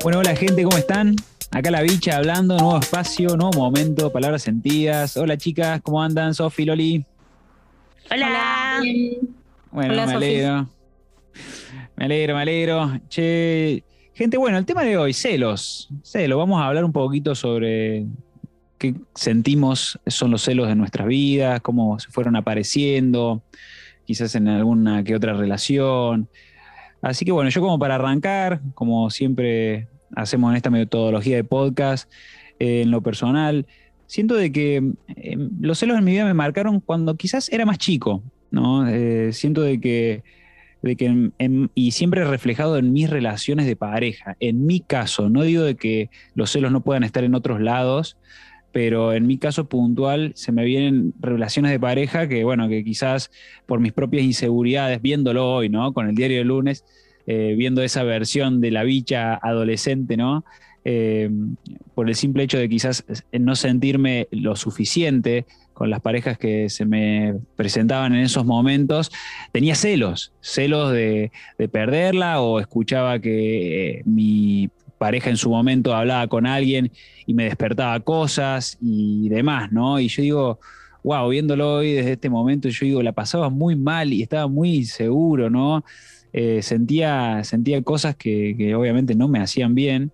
Bueno, hola gente, ¿cómo están? Acá la bicha hablando, nuevo espacio, nuevo momento, palabras sentidas. Hola chicas, ¿cómo andan? Sofi, Loli. Hola. Bueno, Hola, me alegro. Me alegro, me alegro. Che, gente, bueno, el tema de hoy, celos. Celos, vamos a hablar un poquito sobre qué sentimos son los celos de nuestras vidas, cómo se fueron apareciendo, quizás en alguna que otra relación. Así que bueno, yo como para arrancar, como siempre hacemos en esta metodología de podcast, eh, en lo personal, siento de que eh, los celos en mi vida me marcaron cuando quizás era más chico, ¿no? Eh, siento de que, de que y siempre reflejado en mis relaciones de pareja, en mi caso, no digo de que los celos no puedan estar en otros lados, pero en mi caso puntual se me vienen relaciones de pareja que, bueno, que quizás por mis propias inseguridades, viéndolo hoy, ¿no? Con el diario del lunes, eh, viendo esa versión de la bicha adolescente, ¿no? Eh, por el simple hecho de quizás no sentirme lo suficiente con las parejas que se me presentaban en esos momentos, tenía celos, celos de, de perderla o escuchaba que eh, mi pareja en su momento hablaba con alguien y me despertaba cosas y demás, ¿no? Y yo digo, wow, viéndolo hoy desde este momento, yo digo, la pasaba muy mal y estaba muy inseguro, ¿no? Eh, sentía, sentía cosas que, obviamente no me hacían bien.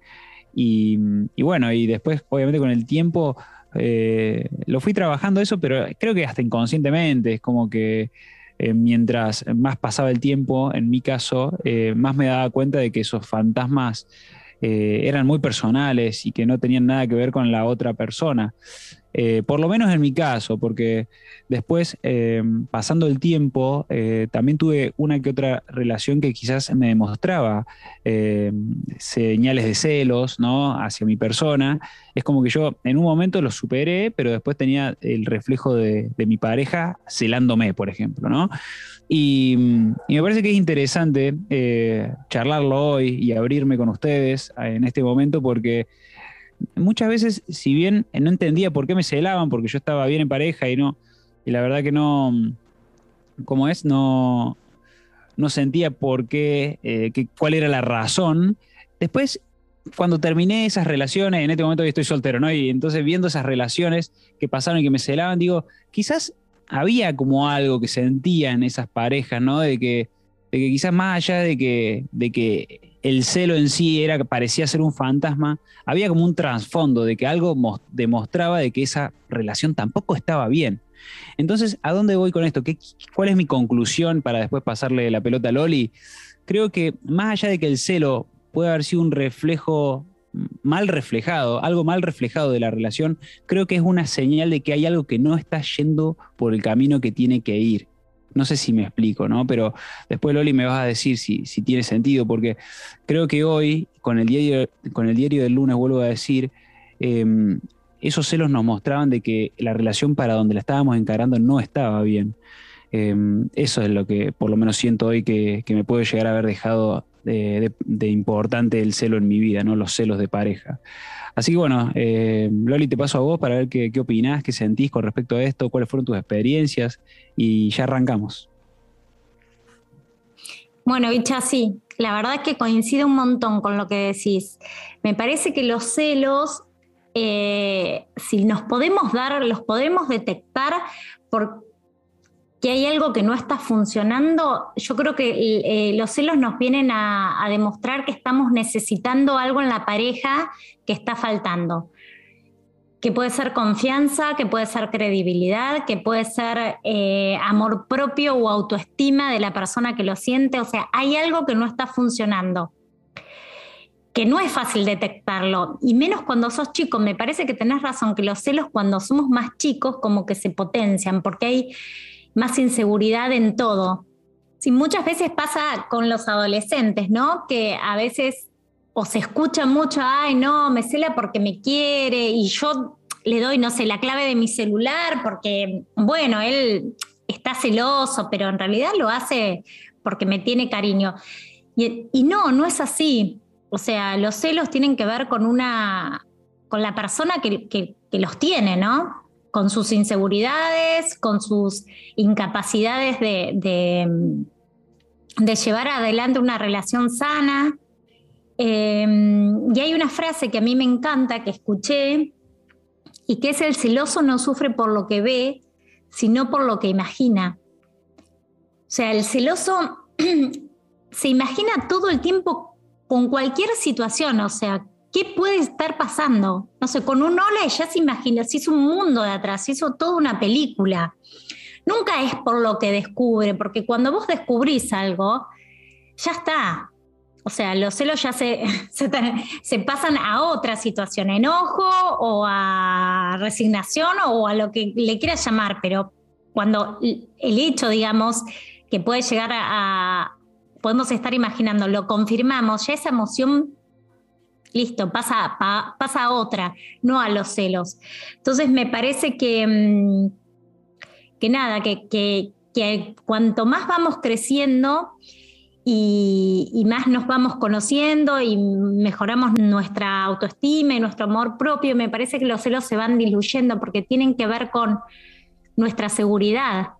Y, bueno, y después, obviamente, con el tiempo eh, lo fui trabajando eso, pero creo que hasta inconscientemente, es como que eh, mientras más pasaba el tiempo, en mi caso, más me daba cuenta de que esos fantasmas eh, eran muy personales y que no tenían nada que ver con la otra persona. Eh, por lo menos en mi caso, porque después, eh, pasando el tiempo, eh, también tuve una que otra relación que quizás me demostraba señales de celos ¿no? hacia mi persona. Es como que yo en un momento lo superé, pero después tenía el reflejo de, mi pareja celándome, por ejemplo. ¿no? Y, y me parece que es interesante charlarlo hoy y abrirme con ustedes en este momento porque muchas veces, si bien no entendía por qué me celaban, porque yo estaba bien en pareja y no, y la verdad que no, como es, no, no sentía por qué, eh, que- cuál era la razón. Después, cuando terminé esas relaciones, en este momento hoy estoy soltero, ¿no? Y entonces viendo esas relaciones que pasaron y que me celaban, digo, quizás había como algo que sentía en esas parejas, ¿no? De que, de que quizás más allá de que, de que el celo en sí era, parecía ser un fantasma, había como un trasfondo de que algo mos- demostraba de que esa relación tampoco estaba bien. Entonces, ¿a dónde voy con esto? ¿Qué, ¿Cuál es mi conclusión para después pasarle la pelota a Loli? Creo que más allá de que el celo puede haber sido un reflejo mal reflejado, algo mal reflejado de la relación, creo que es una señal de que hay algo que no está yendo por el camino que tiene que ir. No sé si me explico, ¿no? Pero después Loli me vas a decir si, tiene sentido, porque creo que hoy, con el diario, con el diario del lunes, vuelvo a decir, eh, esos celos nos mostraban de que la relación para donde la estábamos encarando no estaba bien. Eh, eso es lo que por lo menos siento hoy que, que me puede llegar a haber dejado de, importante el celo en mi vida, ¿no? Los celos de pareja. Así que bueno, eh, Loli, te paso a vos para ver qué, qué opinás, qué sentís con respecto a esto, cuáles fueron tus experiencias y ya arrancamos. Bueno, Bicha, sí, la verdad es que coincide un montón con lo que decís. Me parece que los celos, eh, si nos podemos dar, los podemos detectar porque hay algo que no está funcionando, yo creo que eh, los celos nos vienen a, a demostrar que estamos necesitando algo en la pareja que está faltando. que puede ser confianza, que puede ser credibilidad, que puede ser eh, amor propio o autoestima de la persona que lo siente. O sea, hay algo que no está funcionando, que no es fácil detectarlo, y menos cuando sos chico. Me parece que tenés razón, que los celos cuando somos más chicos como que se potencian, porque hay más inseguridad en todo. Sí, muchas veces pasa con los adolescentes, ¿no? Que a veces o se escucha mucho, ay, no, me cela porque me quiere y yo le doy, no sé, la clave de mi celular porque, bueno, él está celoso, pero en realidad lo hace porque me tiene cariño. Y, no, no es así. O sea, los celos tienen que ver con una, con la persona que los tiene, ¿no? Con sus inseguridades, con sus incapacidades de, llevar adelante una relación sana. Em, y hay una frase que a mí me encanta, que escuché, y que es el celoso no sufre por lo que ve, sino por lo que imagina. O sea, el celoso se imagina todo el tiempo con cualquier situación, o sea, ¿qué puede estar pasando? No sé, con un hola ya se imagina, se hizo un mundo de atrás, se hizo toda una película. Nunca es por lo que descubre, porque cuando vos descubrís algo, ya está. O sea, los celos ya se, pasan a otra situación, enojo o a resignación o a lo que le quieras llamar, pero cuando el hecho, digamos, que puede llegar a, podemos estar imaginando, lo confirmamos, ya esa emoción, listo, pasa, pasa otra, no a los celos. Entonces me parece que, mm, que nada, que, que, que cuanto más vamos creciendo, y, más nos vamos conociendo y mejoramos nuestra autoestima y nuestro amor propio, me parece que los celos se van diluyendo porque tienen que ver con nuestra seguridad.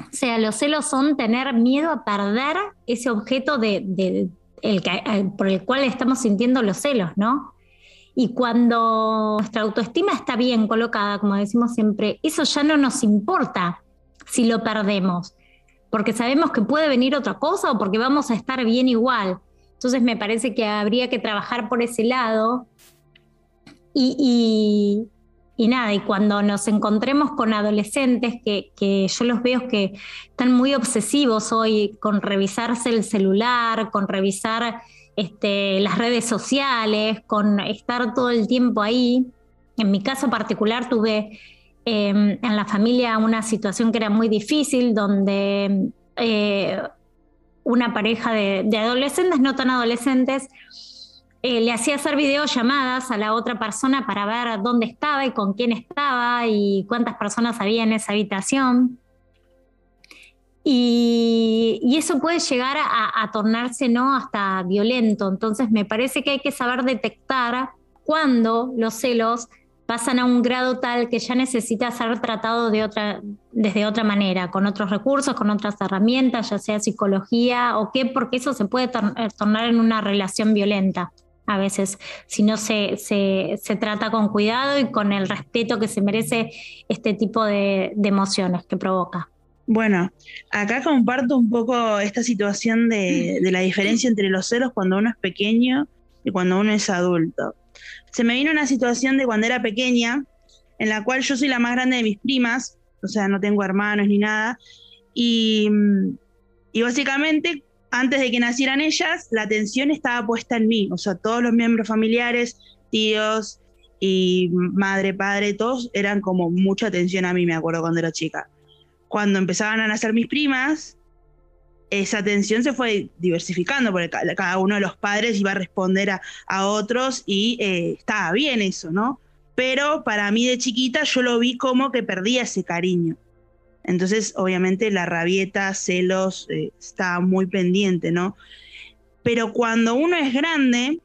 O sea, los celos son tener miedo a perder ese objeto de, el eh, por el cual estamos sintiendo los celos, ¿no? Y cuando nuestra autoestima está bien colocada, como decimos siempre, eso ya no nos importa si lo perdemos porque sabemos que puede venir otra cosa o porque vamos a estar bien igual. Entonces me parece que habría que trabajar por ese lado. Y, nada, y cuando nos encontremos con adolescentes, que, yo los veo que están muy obsesivos hoy con revisarse el celular, con revisar este, las redes sociales, con estar todo el tiempo ahí. En mi caso particular tuve Em, en la familia una situación que era muy difícil, donde eh, una pareja de, adolescentes, no tan adolescentes, eh, le hacía hacer videollamadas a la otra persona para ver dónde estaba y con quién estaba y cuántas personas había en esa habitación. Y, eso puede llegar a, tornarse ¿no? hasta violento. Entonces me parece que hay que saber detectar cuándo los celos pasan a un grado tal que ya necesita ser tratado de otra, desde otra manera, con otros recursos, con otras herramientas, ya sea psicología o qué, porque eso se puede eh, tornar en una relación violenta a veces, si no se, se, trata con cuidado y con el respeto que se merece este tipo de, emociones que provoca. Bueno, acá comparto un poco esta situación de, de la diferencia entre los celos cuando uno es pequeño y cuando uno es adulto se me vino una situación de cuando era pequeña, en la cual yo soy la más grande de mis primas, o sea, no tengo hermanos ni nada, y, y básicamente antes de que nacieran ellas, la atención estaba puesta en mí, o sea, todos los miembros familiares, tíos y madre, padre, todos eran como mucha atención a mí, me acuerdo cuando era chica. Cuando empezaban a nacer mis primas, esa atención se fue diversificando, porque cada uno de los padres iba a responder a, otros y eh, estaba bien eso, ¿no? Pero para mí de chiquita yo lo vi como que perdía ese cariño. Entonces, obviamente, la rabieta, celos, eh, estaba muy pendiente, ¿no? Pero cuando uno es grande,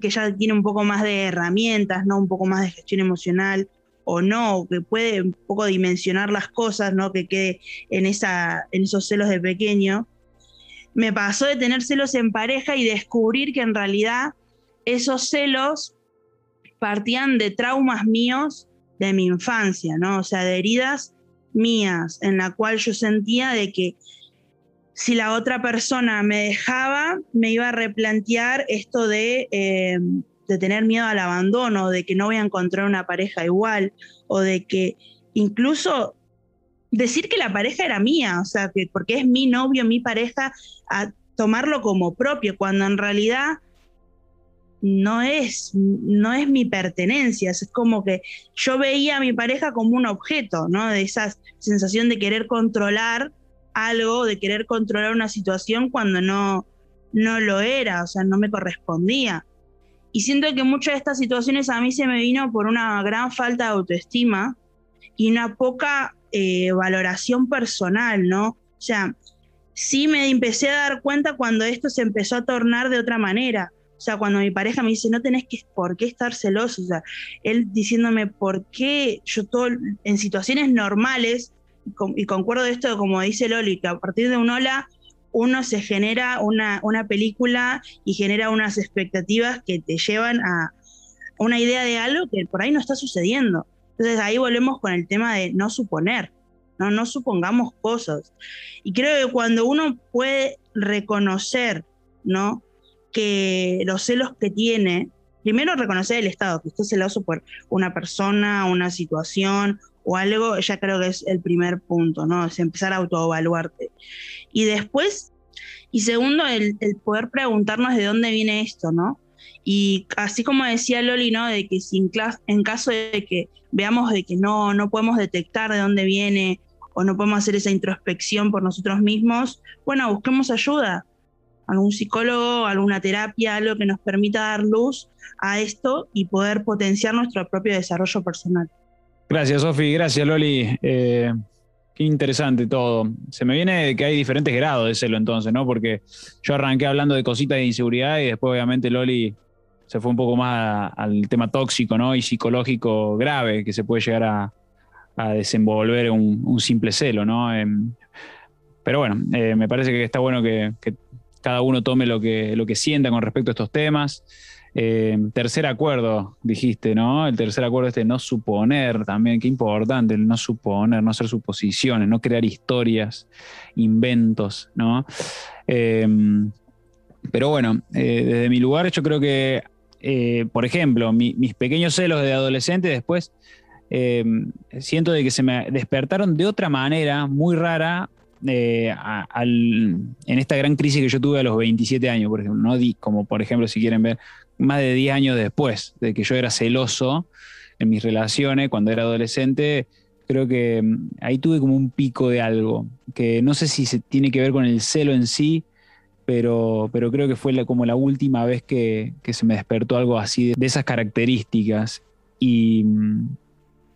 que ya tiene un poco más de herramientas, ¿no? Un poco más de gestión emocional, o no, que puede un poco dimensionar las cosas, ¿no? Que quede en, esa, en esos celos de pequeño. Me pasó de tener celos en pareja y descubrir que en realidad esos celos partían de traumas míos de mi infancia, ¿no? O sea, de heridas mías, en la cual yo sentía de que si la otra persona me dejaba, me iba a replantear esto de eh, de tener miedo al abandono, de que no voy a encontrar una pareja igual, o de que incluso decir que la pareja era mía, o sea, que porque es mi novio, mi pareja, a tomarlo como propio, cuando en realidad no es, no es mi pertenencia, es como que yo veía a mi pareja como un objeto, ¿no? De esa sensación de querer controlar algo, de querer controlar una situación cuando no, no lo era, o sea, no me correspondía. Y siento que muchas de estas situaciones a mí se me vino por una gran falta de autoestima y una poca eh, valoración personal, ¿no? O sea, sí me empecé a dar cuenta cuando esto se empezó a tornar de otra manera. O sea, cuando mi pareja me dice, no tenés que, por qué estar celoso. O sea, él diciéndome, ¿por qué yo todo, en situaciones normales, y concuerdo de esto, como dice Loli, que a partir de un hola uno se genera una, una película y genera unas expectativas que te llevan a una idea de algo que por ahí no está sucediendo. Entonces ahí volvemos con el tema de no suponer, no, no supongamos cosas. Y creo que cuando uno puede reconocer, ¿no? Que los celos que tiene, primero reconocer el Estado, que esté celoso por una persona, una situación o algo, ya creo que es el primer punto, ¿no? Es empezar a autoevaluarte. Y después, y segundo, el, poder preguntarnos de dónde viene esto, ¿no? Y así como decía Loli, ¿no? De que si en, caso de que veamos de que no, no podemos detectar de dónde viene o no podemos hacer esa introspección por nosotros mismos, bueno, busquemos ayuda, algún psicólogo, alguna terapia, algo que nos permita dar luz a esto y poder potenciar nuestro propio desarrollo personal. Gracias, Sofi. Gracias, Loli. Eh, qué interesante todo. Se me viene que hay diferentes grados de celo entonces, ¿no? Porque yo arranqué hablando de cositas de inseguridad y después, obviamente, Loli se fue un poco más al tema tóxico, ¿no? Y psicológico grave que se puede llegar a, desenvolver un, simple celo, ¿no? Em, pero bueno, eh, me parece que está bueno que, cada uno tome lo que, lo que sienta con respecto a estos temas. Eh, tercer acuerdo, dijiste, ¿no? El tercer acuerdo este no suponer también, qué importante, el no suponer, no hacer suposiciones, no crear historias, inventos, ¿no? Em, pero bueno, eh, desde mi lugar yo creo que, eh, por ejemplo, mis pequeños celos de adolescente después em, siento de que se me despertaron de otra manera muy rara en esta gran crisis que yo tuve a los 27 años, por ejemplo, ¿no? como por ejemplo, si quieren ver, más de 10 años después de que yo era celoso en mis relaciones cuando era adolescente, creo que mm, ahí tuve como un pico de algo, que no sé si se tiene que ver con el celo en sí, pero, pero creo que fue como la última vez que, se me despertó algo así de, esas características. Y, mm,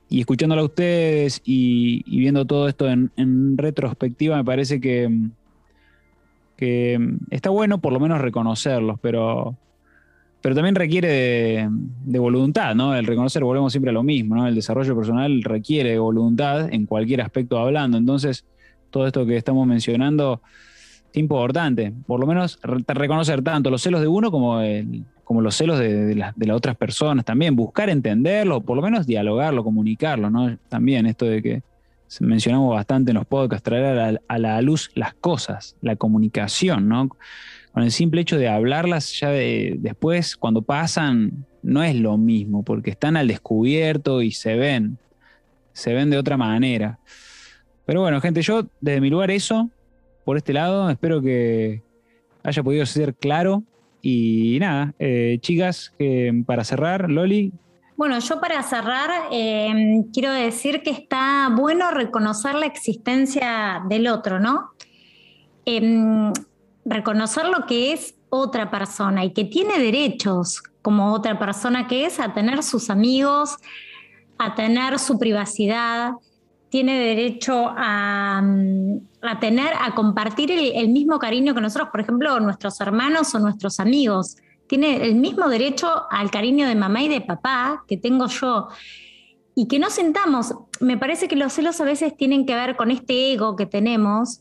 y escuchándolo a ustedes y, viendo todo esto en, en, retrospectiva, me parece que, que está bueno por lo menos reconocerlos, pero, pero también requiere de, voluntad, ¿no? El reconocer, volvemos siempre a lo mismo, ¿no? El desarrollo personal requiere voluntad en cualquier aspecto hablando. Entonces, todo esto que estamos mencionando importante, por lo menos reconocer tanto los celos de uno como, como los celos de, las otras personas también, buscar entenderlo, por lo menos dialogarlo, comunicarlo, ¿no? También esto de que mencionamos bastante en los podcasts, traer a la, a la luz las cosas, la comunicación, ¿no? con el simple hecho de hablarlas ya de, después, cuando pasan, no es lo mismo, porque están al descubierto y se ven, se ven de otra manera. Pero bueno, gente, yo desde mi lugar eso, por este lado, espero que haya podido ser claro. Y nada, eh, chicas, para cerrar, Loli. Bueno, yo para cerrar em, quiero decir que está bueno reconocer la existencia del otro, ¿no? Em, reconocer lo que es otra persona y que tiene derechos como otra persona que es a tener sus amigos, a tener su privacidad, tiene derecho a, mm, tener, a compartir el, mismo cariño que nosotros, por ejemplo, nuestros hermanos o nuestros amigos. Tiene el mismo derecho al cariño de mamá y de papá que tengo yo. Y que no sentamos, me parece que los celos a veces tienen que ver con este ego que tenemos,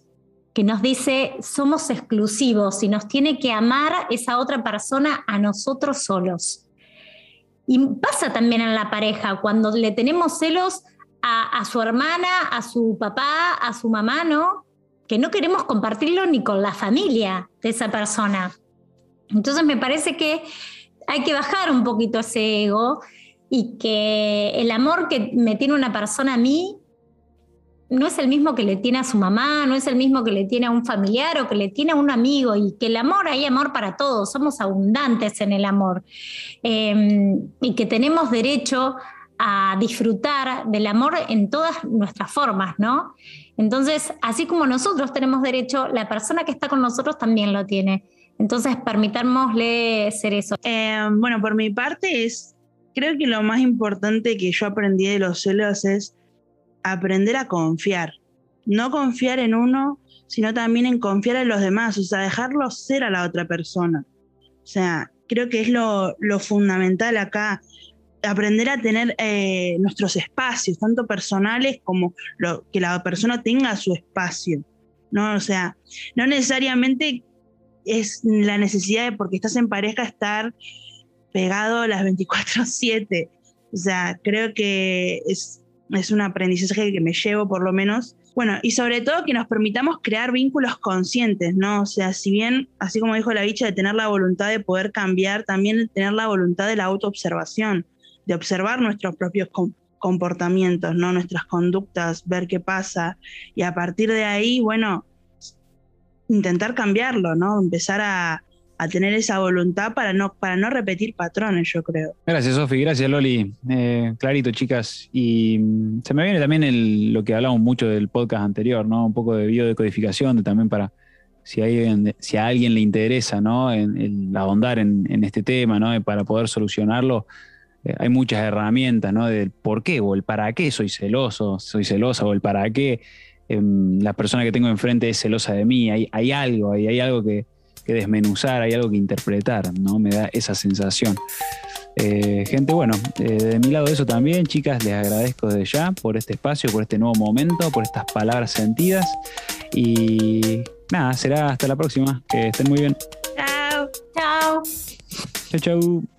que nos dice somos exclusivos y nos tiene que amar esa otra persona a nosotros solos. Y pasa también en la pareja, cuando le tenemos celos a, su hermana, a su papá, a su mamá, ¿no? Que no queremos compartirlo ni con la familia de esa persona. Entonces me parece que hay que bajar un poquito ese ego y que el amor que me tiene una persona a mí no es el mismo que le tiene a su mamá, no es el mismo que le tiene a un familiar o que le tiene a un amigo, y que el amor, hay amor para todos, somos abundantes en el amor, em, y que tenemos derecho a disfrutar del amor en todas nuestras formas, ¿no? Entonces, así como nosotros tenemos derecho, la persona que está con nosotros también lo tiene. Entonces, permitámosle ser eso. Em, bueno, por mi parte es, creo que lo más importante que yo aprendí de los celos es aprender a confiar. No confiar en uno, sino también en confiar en los demás, o sea, dejarlo ser a la otra persona. O sea, creo que es lo, fundamental acá, aprender a tener eh, nuestros espacios, tanto personales como lo, que la persona tenga su espacio. ¿no? O sea, no necesariamente es la necesidad de porque estás en pareja estar pegado a las 24/7. O sea, creo que es, es un aprendizaje que me llevo por lo menos. Bueno, y sobre todo que nos permitamos crear vínculos conscientes, ¿no? O sea, si bien, así como dijo la bicha, de tener la voluntad de poder cambiar, también tener la voluntad de la autoobservación, de observar nuestros propios comportamientos, ¿no? Nuestras conductas, ver qué pasa. Y a partir de ahí, bueno, intentar cambiarlo, ¿no? Empezar a, tener esa voluntad para no, para no repetir patrones, yo creo. Gracias, Sofi. Gracias, Loli. Eh, clarito, chicas. Y mm, se me viene también lo que hablamos mucho del podcast anterior, ¿no? Un poco de biodecodificación, también para si a alguien, si a alguien le interesa, ¿no? En, ahondar en, este tema, ¿no? Para poder solucionarlo. Eh, hay muchas herramientas, ¿no? Del por qué o el para qué soy celoso, soy celosa o el para qué Em, la persona que tengo enfrente es celosa de mí, hay, hay algo, hay, hay algo que, desmenuzar, hay algo que interpretar, ¿no? Me da esa sensación. Eh, gente, bueno, eh, de mi lado eso también, chicas, les agradezco desde ya por este espacio, por este nuevo momento, por estas palabras sentidas. Y nada, será hasta la próxima. Que estén muy bien. Chao. Chao. Chao, chao.